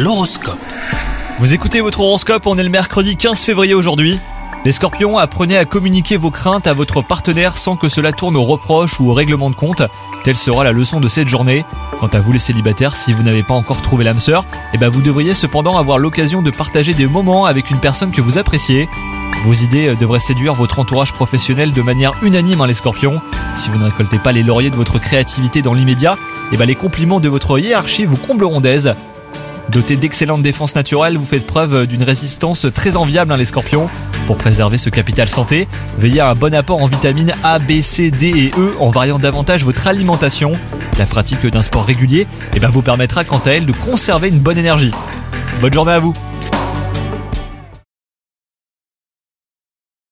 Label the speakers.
Speaker 1: L'horoscope.
Speaker 2: Vous écoutez votre horoscope, on est le mercredi 15 février aujourd'hui. Les scorpions, apprenez à communiquer vos craintes à votre partenaire sans que cela tourne au reproche ou au règlement de compte. Telle sera la leçon de cette journée. Quant à vous les célibataires, si vous n'avez pas encore trouvé l'âme sœur, eh ben vous devriez cependant avoir l'occasion de partager des moments avec une personne que vous appréciez. Vos idées devraient séduire votre entourage professionnel de manière unanime, hein, les scorpions. Si vous ne récoltez pas les lauriers de votre créativité dans l'immédiat, eh ben les compliments de votre hiérarchie vous combleront d'aise. Doté d'excellentes défenses naturelles, vous faites preuve d'une résistance très enviable, hein, les scorpions. Pour préserver ce capital santé, veillez à un bon apport en vitamines A, B, C, D et E en variant davantage votre alimentation. La pratique d'un sport régulier eh ben, vous permettra quant à elle de conserver une bonne énergie. Bonne journée à vous